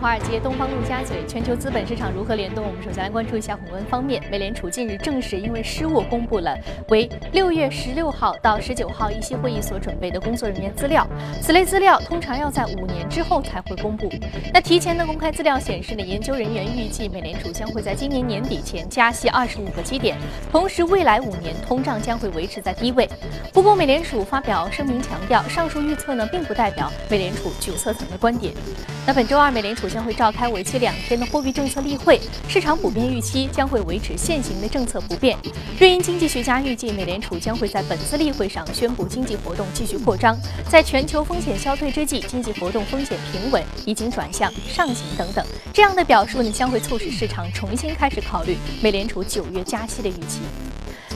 华尔街、东方、陆家嘴，全球资本市场如何联动？我们首先来关注一下宏观方面。美联储近日正式因为失误公布了为六月十六号到十九号议息会议所准备的工作人员资料。此类资料通常要在五年之后才会公布。那提前的公开资料显示呢，研究人员预计美联储将会在今年年底前加息二十五个基点，同时未来五年通胀将会维持在低位。不过，美联储发表声明强调，上述预测呢并不代表美联储决策层的观点。那本周二，美联储将会召开为期两天的货币政策例会，市场普遍预期将会维持现行的政策不变。瑞银经济学家预计，美联储将会在本次例会上宣布经济活动继续扩张，在全球风险消退之际，经济活动风险平稳，已经转向上行等等。这样的表述呢，将会促使市场重新开始考虑美联储九月加息的预期。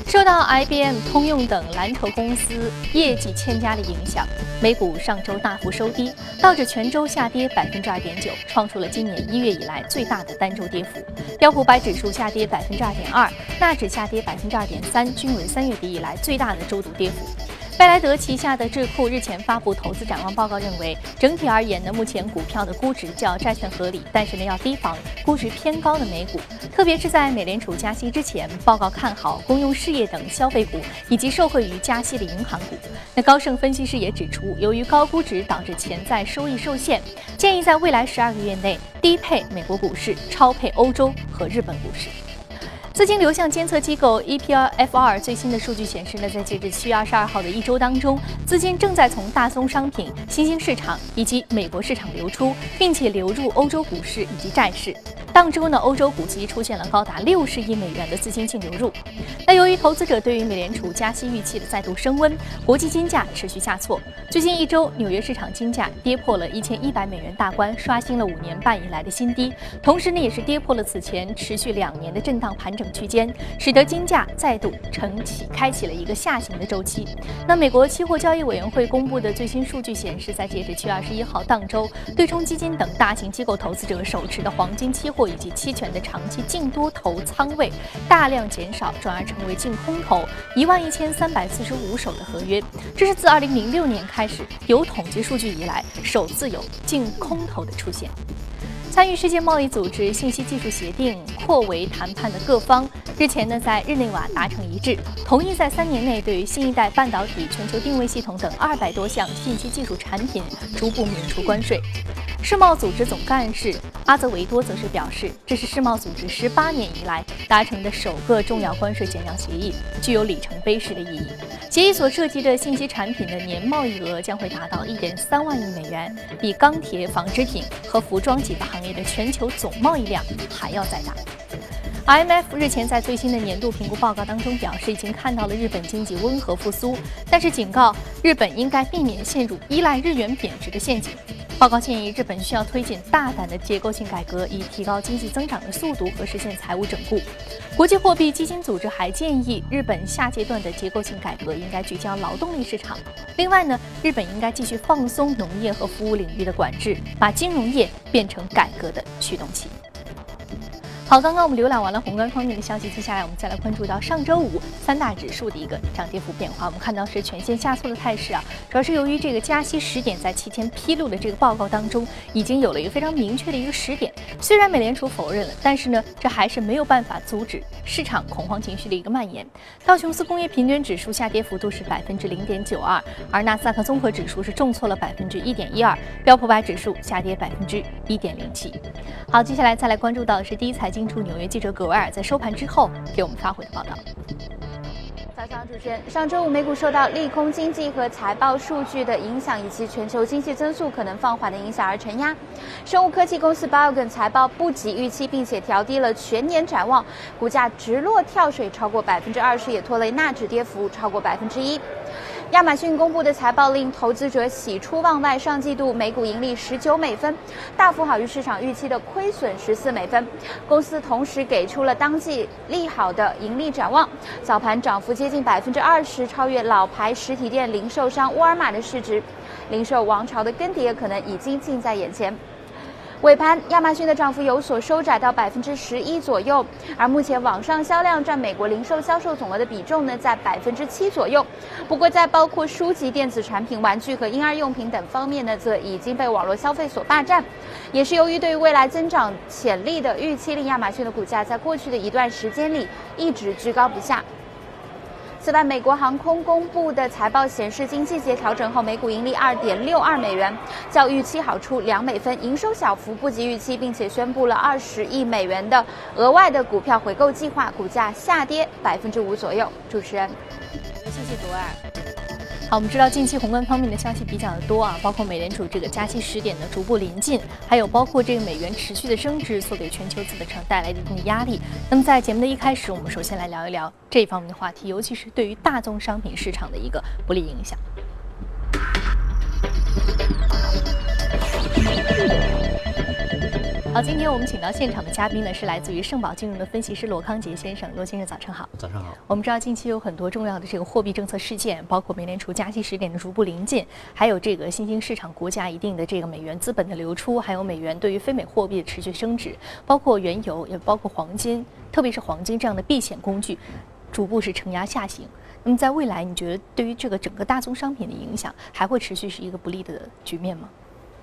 受到 IBM、通用等蓝筹公司业绩欠佳的影响，美股上周大幅收低，道指全周下跌百分之二点九，创出了今年一月以来最大的单周跌幅。标普百指数下跌百分之二点二，纳指下跌百分之二点三，均为三月底以来最大的周度跌幅。贝莱德旗下的智库日前发布投资展望报告，认为整体而言呢，目前股票的估值较债券合理，但是呢要提防估值偏高的美股，特别是在美联储加息之前。报告看好公用事业等消费股以及受惠于加息的银行股。那高盛分析师也指出，由于高估值导致潜在收益受限，建议在未来十二个月内低配美国股市，超配欧洲和日本股市。资金流向监测机构 EPRFR 最新的数据显示呢，在截至七月二十二号的一周当中，资金正在从大宗商品、新兴市场以及美国市场流出，并且流入欧洲股市以及债市。当周呢，欧洲股基出现了高达六十亿美元的资金净流入。那由于投资者对于美联储加息预期的再度升温，国际金价持续下挫。最近一周，纽约市场金价跌破了一千一百美元大关，刷新了五年半以来的新低。同时呢，也是跌破了此前持续两年的震荡盘整区间，使得金价再度重启，开启了一个下行的周期。那美国期货交易委员会公布的最新数据显示，在截至七月二十一号当周，对冲基金等大型机构投资者手持的黄金期货。以及期权的长期净多头仓位大量减少，转而成为净空头一万一千三百四十五手的合约，这是自二零零六年开始有统计数据以来首次有净空头的出现。参与世界贸易组织信息技术协定扩围谈判的各方日前呢，在日内瓦达成一致，同意在三年内对于新一代半导体、全球定位系统等二百多项信息技术产品逐步免除关税。世贸组织总干事阿泽维多则是表示，这是世贸组织十八年以来达成的首个重要关税减量协议，具有里程碑式的意义。协议所涉及的信息产品的年贸易额将会达到一点三万亿美元，比钢铁、纺织品和服装几个行业的全球总贸易量还要再大。IMF 日前在最新的年度评估报告当中表示，已经看到了日本经济温和复苏，但是警告日本应该避免陷入依赖日元贬值的陷阱。报告建议日本需要推进大胆的结构性改革，以提高经济增长的速度和实现财务整固。国际货币基金组织还建议日本下阶段的结构性改革应该聚焦劳动力市场。另外呢，日本应该继续放松农业和服务领域的管制，把金融业变成改革的驱动器。好，刚刚我们浏览完了宏观方面的消息，接下来我们再来关注到上周五三大指数的一个涨跌幅变化。我们看到是全线下挫的态势啊，主要是由于这个加息时点在提前披露的这个报告当中已经有了一个非常明确的一个时点。虽然美联储否认了，但是呢，这还是没有办法阻止市场恐慌情绪的一个蔓延。道琼斯工业平均指数下跌幅度是百分之零点九二，而纳斯达克综合指数是重挫了百分之一点一二，标普百指数下跌百分之一点零七。好，接下来再来关注到的是第一财经。驻纽约记者葛维尔在收盘之后给我们发回的报道。早上，主持人，上周五美股受到利空经济和财报数据的影响，以及全球经济增速可能放缓的影响而承压。生物科技公司 Biogen 财报不及预期，并且调低了全年展望，股价直落跳水超过百分之二十，也拖累纳指跌幅超过百分之一。亚马逊公布的财报令投资者喜出望外，上季度每股盈利十九美分，大幅好于市场预期的亏损十四美分。公司同时给出了当季利好的盈利展望，早盘涨幅接近百分之二十，超越老牌实体店零售商沃尔玛的市值，零售王朝的更迭可能已经近在眼前。尾盘，亚马逊的涨幅有所收窄到百分之十一左右，而目前网上销量占美国零售销售总额的比重呢，在百分之七左右。不过，在包括书籍、电子产品、玩具和婴儿用品等方面呢，则已经被网络消费所霸占。也是由于对于未来增长潜力的预期，令亚马逊的股价在过去的一段时间里一直居高不下。此外，美国航空公布的财报显示，经季节调整后每股盈利二点六二美元，较预期好出两美分，营收小幅不及预期，并且宣布了二十亿美元的额外的股票回购计划，股价下跌百分之五左右。主持人，谢谢主爱。好，我们知道近期宏观方面的消息比较的多啊，包括美联储这个加息时点的逐步临近，还有包括这个美元持续的升值所给全球资本市场带来的一定压力。那么在节目的一开始，我们首先来聊一聊这方面的话题，尤其是对于大宗商品市场的一个不利影响。好，今天我们请到现场的嘉宾呢，是来自于盛宝金融的分析师罗康杰先生。罗先生，早上好。早上好。我们知道近期有很多重要的这个货币政策事件，包括美联储加息时点的逐步临近，还有这个新兴市场国家一定的这个美元资本的流出，还有美元对于非美货币的持续升值，包括原油，也包括黄金，特别是黄金这样的避险工具，逐步是承压下行。那么在未来，你觉得对于这个整个大宗商品的影响，还会持续是一个不利的局面吗？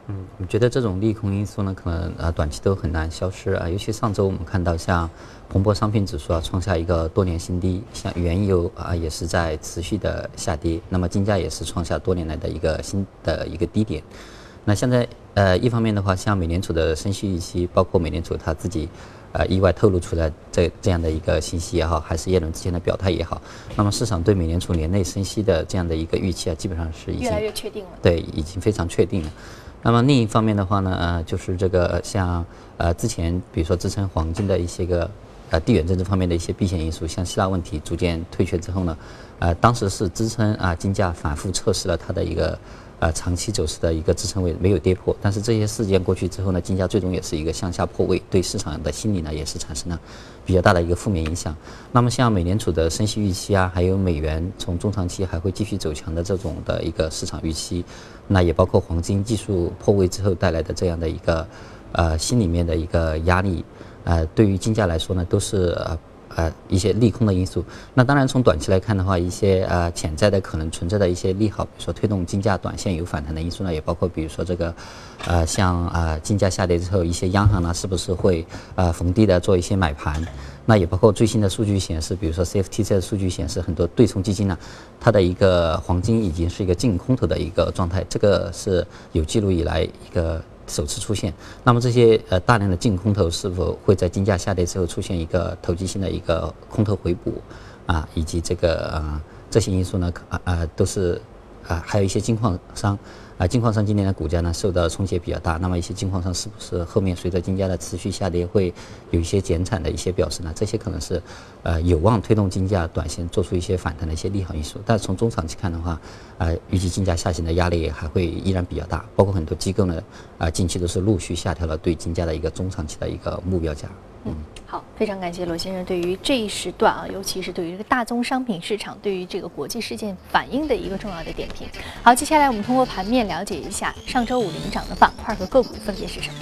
嗯，我觉得这种利空因素呢，可能呃短期都很难消失啊。尤其上周我们看到，像彭博商品指数啊创下一个多年新低，像原油啊也是在持续的下跌，那么金价也是创下多年来的一个新的一个低点。那现在呃一方面的话，像美联储的升息预期，包括美联储它自己呃意外透露出来这这样的一个信息也好，还是耶伦之前的表态也好，那么市场对美联储年内升息的这样的一个预期啊，基本上是已经越来越确定了。对，已经非常确定了。那么另一方面的话呢，呃，就是这个像呃之前比如说支撑黄金的一些个呃地缘政治方面的一些避险因素，像希腊问题逐渐退却之后呢，呃，当时是支撑啊金价反复测试了它的一个。呃，长期走势的一个支撑位没有跌破，但是这些事件过去之后呢，金价最终也是一个向下破位，对市场的心理呢也是产生了比较大的一个负面影响。那么像美联储的升息预期啊，还有美元从中长期还会继续走强的这种的一个市场预期，那也包括黄金技术破位之后带来的这样的一个呃心里面的一个压力，呃，对于金价来说呢，都是呃。呃，一些利空的因素。那当然，从短期来看的话，一些呃潜在的可能存在的一些利好，比如说推动金价短线有反弹的因素呢，也包括比如说这个，呃，像啊金价下跌之后，一些央行呢是不是会呃逢低的做一些买盘？那也包括最新的数据显示，比如说 CFTC 的数据显示，很多对冲基金呢，它的一个黄金已经是一个净空头的一个状态，这个是有记录以来一个。首次出现，那么这些呃大量的净空头是否会在金价下跌之后出现一个投机性的一个空头回补啊，以及这个呃这些因素呢？啊啊都是啊，还有一些金矿商。啊，金矿商今年的股价呢受到冲击比较大，那么一些金矿商是不是后面随着金价的持续下跌会有一些减产的一些表示呢？这些可能是呃有望推动金价短线做出一些反弹的一些利好因素。但是从中长期看的话，呃，预计金价下行的压力还会依然比较大，包括很多机构呢，啊，近期都是陆续下调了对金价的一个中长期的一个目标价。嗯，好，非常感谢罗先生对于这一时段啊，尤其是对于这个大宗商品市场，对于这个国际事件反应的一个重要的点评。好，接下来我们通过盘面了解一下上周五领涨的板块和个股分别是什么。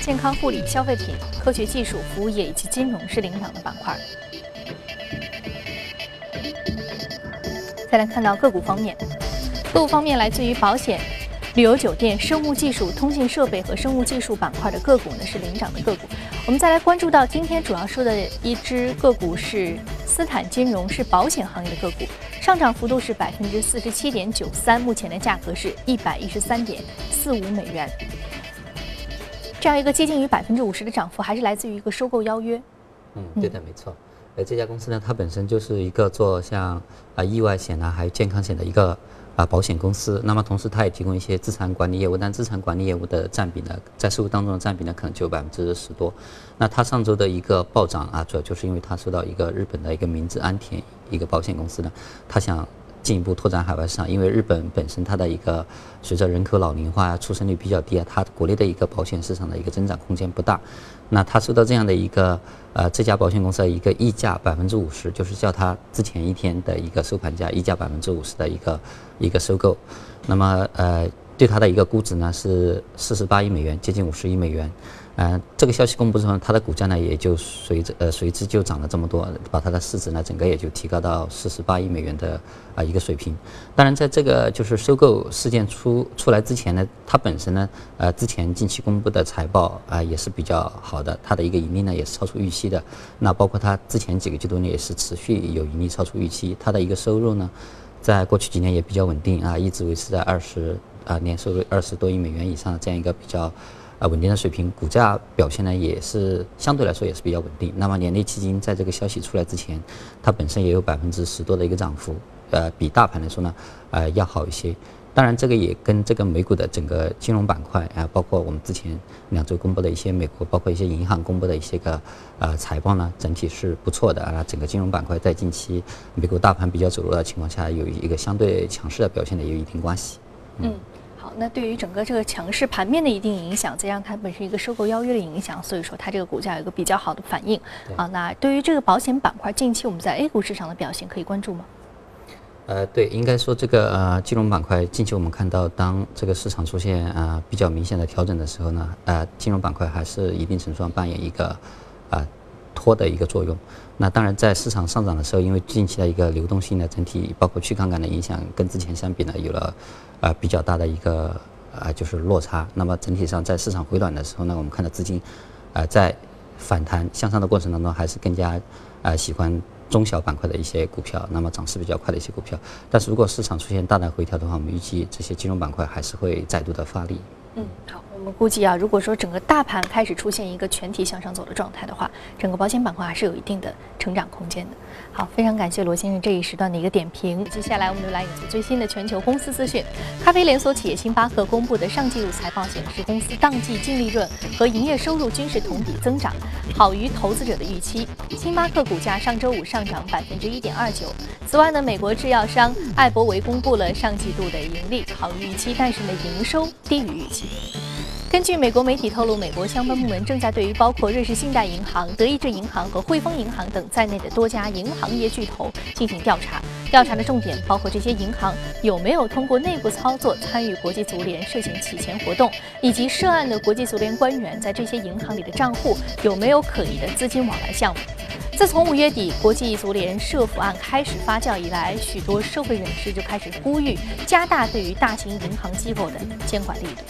健康护理、消费品、科学技术、服务业以及金融是领涨的板块。再来看到个股方面。个股方面，来自于保险、旅游酒店、生物技术、通信设备和生物技术板块的个股呢是领涨的个股。我们再来关注到今天主要说的一只个股是斯坦金融，是保险行业的个股，上涨幅度是百分之四十七点九三，目前的价格是一百一十三点四五美元。这样一个接近于百分之五十的涨幅，还是来自于一个收购邀约。嗯，对的，没错。呃，这家公司呢，它本身就是一个做像啊意外险啊，还有健康险的一个。啊，保险公司，那么同时它也提供一些资产管理业务，但资产管理业务的占比呢，在收入当中的占比呢，可能只有百分之十多。那它上周的一个暴涨啊，主要就是因为它受到一个日本的一个明治安田一个保险公司呢，它想进一步拓展海外市场，因为日本本身它的一个随着人口老龄化啊、出生率比较低啊，它国内的一个保险市场的一个增长空间不大。那它受到这样的一个呃这家保险公司的一个溢价百分之五十，就是叫它之前一天的一个收盘价溢价百分之五十的一个一个收购。那么呃对它的一个估值呢是四十八亿美元，接近五十亿美元。嗯，这个消息公布之后，它的股价呢也就随着呃随之就涨了这么多，把它的市值呢整个也就提高到四十八亿美元的啊一个水平。当然，在这个就是收购事件出出来之前呢，它本身呢呃之前近期公布的财报啊也是比较好的，它的一个盈利呢也是超出预期的。那包括它之前几个季度呢也是持续有盈利超出预期，它的一个收入呢在过去几年也比较稳定啊，一直维持在二十啊年收入二十多亿美元以上的这样一个比较。啊，稳定的水平，股价表现呢也是相对来说也是比较稳定。那么年内基金在这个消息出来之前，它本身也有百分之十多的一个涨幅，呃，比大盘来说呢，呃，要好一些。当然，这个也跟这个美股的整个金融板块啊，包括我们之前两周公布的一些美国，包括一些银行公布的一些个呃财报呢，整体是不错的啊。整个金融板块在近期美国大盘比较走弱的情况下，有一个相对强势的表现的也有一定关系。嗯。那对于整个这个强势盘面的一定影响，再加上它本身一个收购邀约的影响，所以说它这个股价有一个比较好的反应啊。那对于这个保险板块，近期我们在 A 股市场的表现可以关注吗？呃，对，应该说这个呃金融板块近期我们看到，当这个市场出现啊比较明显的调整的时候呢，呃，金融板块还是一定程度上扮演一个啊托的一个作用。那当然，在市场上涨的时候，因为近期的一个流动性的整体包括去杠杆的影响，跟之前相比呢，有了。啊，比较大的一个啊，就是落差。那么整体上，在市场回暖的时候呢，我们看到资金，啊，在反弹向上的过程当中，还是更加啊喜欢中小板块的一些股票，那么涨势比较快的一些股票。但是如果市场出现大的回调的话，我们预计这些金融板块还是会再度的发力。嗯，好，我们估计啊，如果说整个大盘开始出现一个全体向上走的状态的话，整个保险板块还是有一定的成长空间的。好，非常感谢罗先生这一时段的一个点评。接下来，我们就来引述最新的全球公司资讯。咖啡连锁企业星巴克公布的上季度财报显示，公司当季净利润和营业收入均是同比增长，好于投资者的预期。星巴克股价上周五上涨百分之一点二九。此外呢，美国制药商艾伯维公布了上季度的盈利好于预期，但是呢，营收低于预期。根据美国媒体透露，美国相关部门正在对于包括瑞士信贷银行、德意志银行和汇丰银行等在内的多家银行业巨头进行调查。调查的重点包括这些银行有没有通过内部操作参与国际足联涉嫌洗钱活动，以及涉案的国际足联官员在这些银行里的账户有没有可疑的资金往来项目。自从五月底国际足联涉腐案开始发酵以来，许多社会人士就开始呼吁加大对于大型银行机构的监管力度。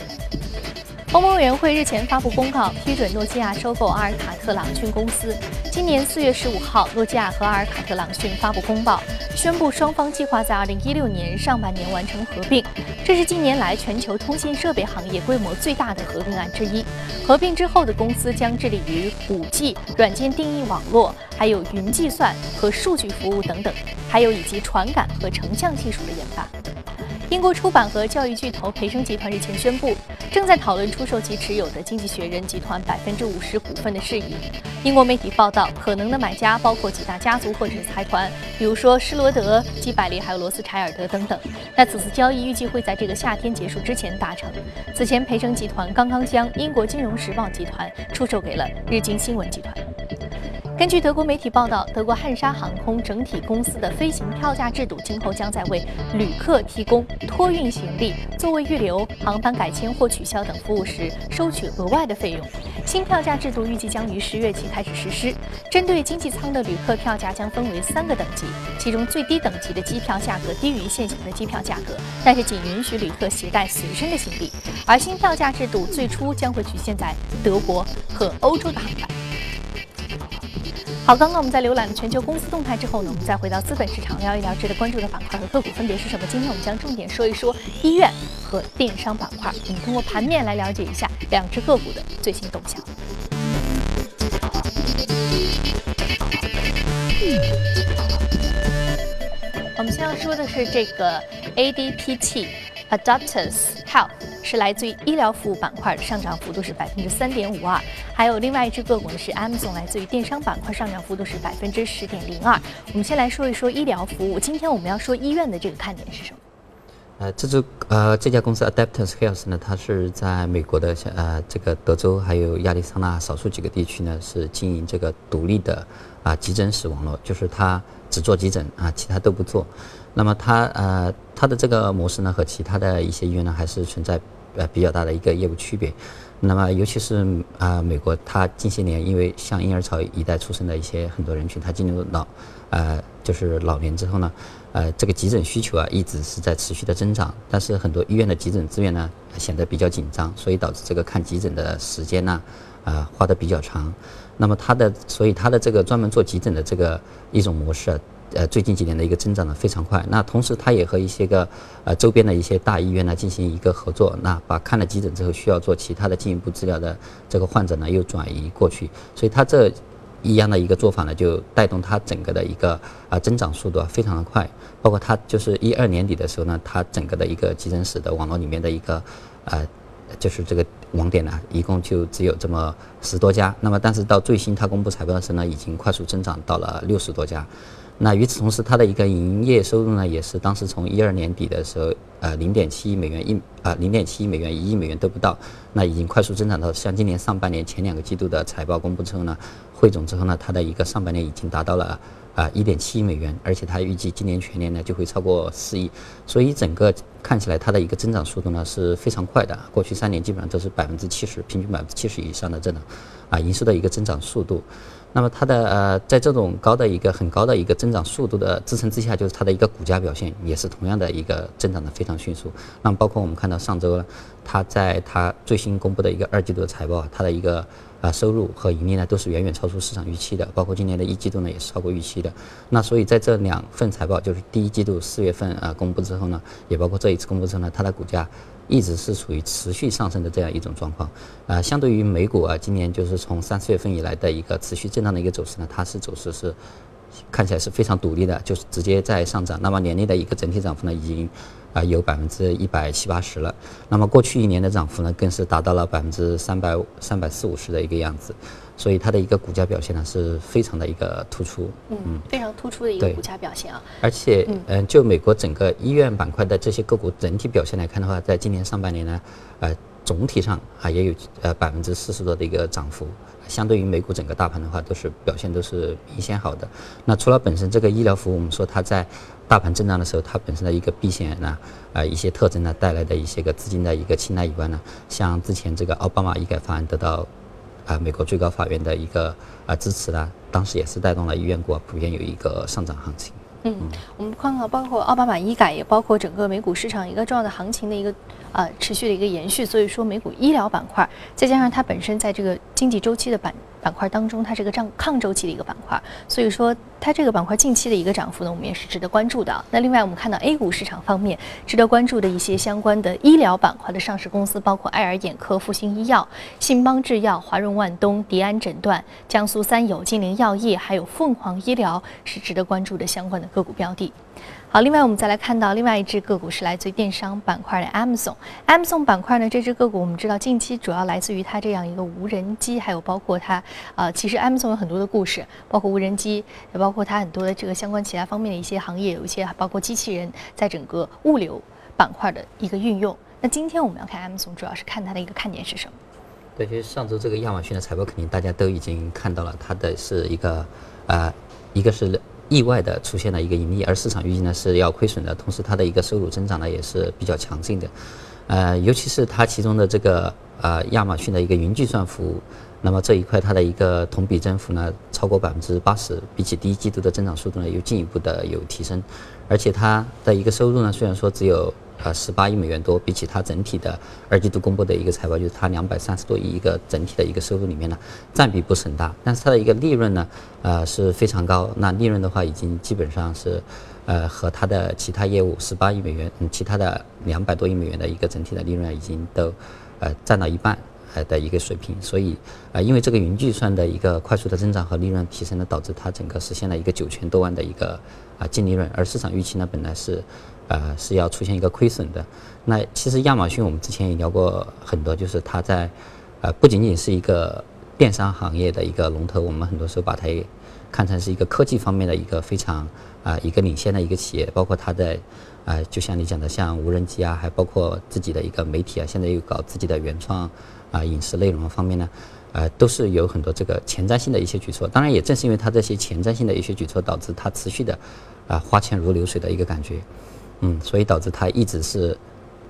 欧盟委员会日前发布公告，批准诺基亚收购阿尔卡特朗讯公司。今年四月十五号，诺基亚和阿尔卡特朗讯发布公报，宣布双方计划在二零一六年上半年完成合并。这是近年来全球通信设备行业规模最大的合并案之一。合并之后的公司将致力于五 G、软件定义网络，还有云计算和数据服务等等，还有以及传感和成像技术的研发。英国出版和教育巨头培生集团日前宣布，正在讨论出售其持有的经济学人集团百分之五十股份的事宜。英国媒体报道，可能的买家包括几大家族或者是财团，比如说施罗德、基百利还有罗斯柴尔德等等。那此次交易预计会在这个夏天结束之前达成。此前，培生集团刚刚将英国金融时报集团出售给了日经新闻集团。根据德国媒体报道，德国汉莎航空整体公司的飞行票价制度今后将在为旅客提供托运行李、座位预留、航班改签或取消等服务时收取额外的费用。新票价制度预计将于十月起开始实施。针对经济舱的旅客票价将分为三个等级，其中最低等级的机票价格低于现行的机票价格，但是仅允许旅客携带随身的行李。而新票价制度最初将会局限在德国和欧洲的航班。好，刚刚我们在浏览了全球公司动态之后呢，我们再回到资本市场聊一聊值得关注的板块和个股分别是什么。今天我们将重点说一说医院和电商板块，我们通过盘面来了解一下两只个股的最新动向。我们先要说的是这个 ADPT。Adaptus Health 是来自于医疗服务板块的上涨幅度是百分之三点五二，还有另外一只个股呢是 Amazon 来自于电商板块上涨幅度是百分之十点零二。我们先来说一说医疗服务，今天我们要说医院的这个看点是什么？呃，这支呃这家公司 Adaptus Health 呢，它是在美国的呃这个德州还有亚利桑那少数几个地区呢是经营这个独立的啊急诊室网络，就是它只做急诊啊，其他都不做。那么它呃它的这个模式呢和其他的一些医院呢还是存在呃比较大的一个业务区别。那么尤其是啊美国，它近些年因为像婴儿潮一代出生的一些很多人群，它进入老呃就是老年之后呢，呃这个急诊需求啊一直是在持续的增长，但是很多医院的急诊资源呢显得比较紧张，所以导致这个看急诊的时间呢啊花的比较长。那么它的所以它的这个专门做急诊的这个一种模式。呃，最近几年的一个增长呢非常快。那同时，它也和一些个呃周边的一些大医院呢进行一个合作。那把看了急诊之后需要做其他的进一步治疗的这个患者呢，又转移过去。所以它这一样的一个做法呢，就带动它整个的一个啊增长速度啊非常的快。包括它就是一二年底的时候呢，它整个的一个急诊室的网络里面的一个呃就是这个网点呢，一共就只有这么十多家。那么但是到最新它公布财报的时候呢，已经快速增长到了六十多家。那与此同时，它的一个营业收入呢，也是当时从一二年底的时候，呃，零点七亿美元一啊，零点七亿美元一亿美元都不到，那已经快速增长到像今年上半年前两个季度的财报公布之后呢，汇总之后呢，它的一个上半年已经达到了啊一点七亿美元，而且它预计今年全年呢就会超过四亿，所以整个看起来它的一个增长速度呢是非常快的，过去三年基本上都是百分之七十，平均百分之七十以上的这种啊营收的一个增长速度。那么它的呃，在这种高的一个很高的一个增长速度的支撑之下，就是它的一个股价表现也是同样的一个增长的非常迅速。那么包括我们看到上周呢，它在它最新公布的一个二季度的财报，它的一个啊收入和盈利呢都是远远超出市场预期的，包括今年的一季度呢也是超过预期的。那所以在这两份财报，就是第一季度四月份啊公布之后呢，也包括这一次公布之后呢，它的股价。一直是处于持续上升的这样一种状况，啊，相对于美股啊，今年就是从三四月份以来的一个持续震荡的一个走势呢，它是走势是看起来是非常独立的，就是直接在上涨。那么年内的一个整体涨幅呢，已经啊有百分之一百七八十了。那么过去一年的涨幅呢，更是达到了百分之三百三百四五十的一个样子。所以它的一个股价表现呢是非常的一个突出，嗯，非常突出的一个股价表现啊。而且，嗯，就美国整个医院板块的这些个股整体表现来看的话，在今年上半年呢，呃，总体上啊也有呃百分之四十多的一个涨幅，相对于美股整个大盘的话，都是表现都是明显好的。那除了本身这个医疗服务，我们说它在大盘震荡的时候，它本身的一个避险呢，呃，一些特征呢带来的一些个资金的一个青睐以外呢，像之前这个奥巴马医改方案得到。啊，美国最高法院的一个啊支持呢，当时也是带动了医院股普遍有一个上涨行情。嗯，我们看看，包括奥巴马医改，也包括整个美股市场一个重要的行情的一个呃持续的一个延续。所以说，美股医疗板块，再加上它本身在这个经济周期的板。板块当中，它是个涨抗周期的一个板块，所以说它这个板块近期的一个涨幅呢，我们也是值得关注的。那另外，我们看到 A 股市场方面值得关注的一些相关的医疗板块的上市公司，包括爱尔眼科、复星医药、信邦制药、华润万东、迪安诊断、江苏三友、金陵药业，还有凤凰医疗，是值得关注的相关的个股标的。好，另外我们再来看到另外一只个股是来自于电商板块的 Amazon。Amazon 板块呢，这只个股我们知道近期主要来自于它这样一个无人机，还有包括它，呃，其实 Amazon 有很多的故事，包括无人机，也包括它很多的这个相关其他方面的一些行业，有一些包括机器人在整个物流板块的一个运用。那今天我们要看 Amazon，主要是看它的一个看点是什么？对，其实上周这个亚马逊的财报肯定大家都已经看到了，它的是一个，呃，一个是。意外的出现了一个盈利，而市场预计呢是要亏损的，同时它的一个收入增长呢也是比较强劲的，呃，尤其是它其中的这个呃亚马逊的一个云计算服务，那么这一块它的一个同比增幅呢超过百分之八十，比起第一季度的增长速度呢又进一步的有提升，而且它的一个收入呢虽然说只有。呃，十八亿美元多，比起它整体的二季度公布的一个财报，就是它两百三十多亿一个整体的一个收入里面呢，占比不是很大，但是它的一个利润呢，呃是非常高。那利润的话，已经基本上是，呃和它的其他业务十八亿美元，嗯，其他的两百多亿美元的一个整体的利润已经都，呃占到一半呃的一个水平。所以，呃因为这个云计算的一个快速的增长和利润提升呢，导致它整个实现了一个九千多万的一个啊净利润，而市场预期呢本来是。呃是要出现一个亏损的。那其实亚马逊我们之前也聊过很多，就是它在呃不仅仅是一个电商行业的一个龙头，我们很多时候把它也看成是一个科技方面的一个非常啊一个领先的一个企业，包括它的啊就像你讲的像无人机啊，还包括自己的一个媒体啊，现在又搞自己的原创啊影视内容方面呢。呃，都是有很多这个前瞻性的一些举措，当然也正是因为它这些前瞻性的一些举措，导致它持续的，啊花钱如流水的一个感觉，嗯，所以导致它一直是，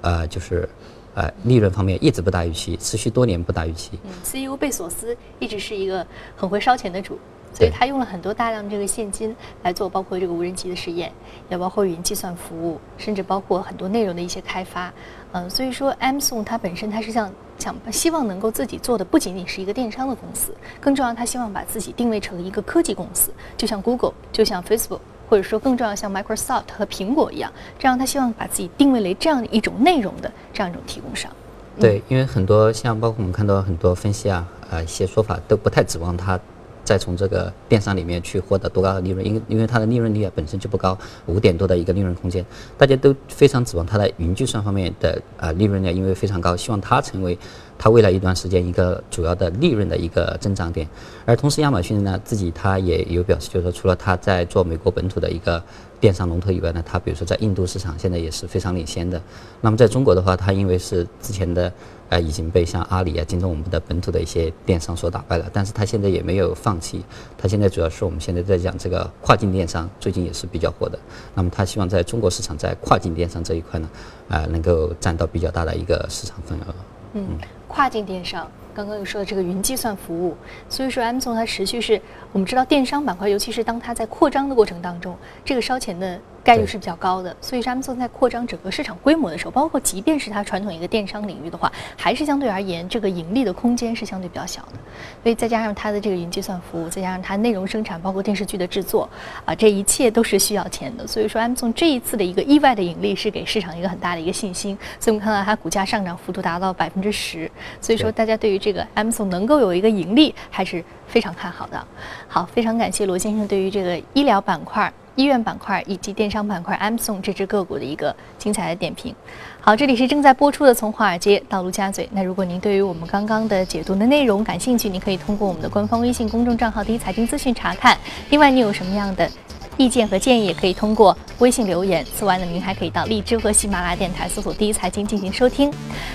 呃，就是，呃，利润方面一直不达预期，持续多年不达预期。嗯，CEO 贝索斯一直是一个很会烧钱的主。所以他用了很多大量这个现金来做，包括这个无人机的试验，也包括云计算服务，甚至包括很多内容的一些开发。嗯，所以说 Amazon 它本身它是想想希望能够自己做的不仅仅是一个电商的公司，更重要，他希望把自己定位成一个科技公司，就像 Google，就像 Facebook，或者说更重要像 Microsoft 和苹果一样，这样他希望把自己定位为这样的一种内容的这样一种提供商。对，因为很多像包括我们看到很多分析啊，呃，一些说法都不太指望它。再从这个电商里面去获得多高的利润，因为因为它的利润率啊本身就不高，五点多的一个利润空间，大家都非常指望它的云计算方面的啊利润呢，因为非常高，希望它成为它未来一段时间一个主要的利润的一个增长点。而同时，亚马逊呢自己它也有表示，就是说除了它在做美国本土的一个电商龙头以外呢，它比如说在印度市场现在也是非常领先的。那么在中国的话，它因为是之前的。呃，已经被像阿里啊、京东我们的本土的一些电商所打败了，但是他现在也没有放弃，他现在主要是我们现在在讲这个跨境电商，最近也是比较火的。那么他希望在中国市场在跨境电商这一块呢，啊，能够占到比较大的一个市场份额。嗯，跨境电商。刚刚又说的这个云计算服务，所以说 Amazon 它持续是我们知道电商板块，尤其是当它在扩张的过程当中，这个烧钱的概率是比较高的。所以 Amazon 在扩张整个市场规模的时候，包括即便是它传统一个电商领域的话，还是相对而言这个盈利的空间是相对比较小的。所以再加上它的这个云计算服务，再加上它内容生产，包括电视剧的制作，啊，这一切都是需要钱的。所以说 Amazon 这一次的一个意外的盈利是给市场一个很大的一个信心。所以我们看到它股价上涨幅度达到百分之十。所以说大家对于这个 Amazon 能能够有一个盈利，还是非常看好的。好，非常感谢罗先生对于这个医疗板块、医院板块以及电商板块 Amazon 这只个股的一个精彩的点评。好，这里是正在播出的《从华尔街到陆家嘴》。那如果您对于我们刚刚的解读的内容感兴趣，您可以通过我们的官方微信公众账号“第一财经资讯”查看。另外，你有什么样的？意见和建议也可以通过微信留言。此外呢，您还可以到荔枝和喜马拉雅电台搜索“第一财经”进行收听。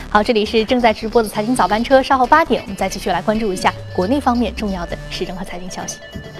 好，这里是正在直播的财经早班车，稍后八点我们再继续来关注一下国内方面重要的时政和财经消息。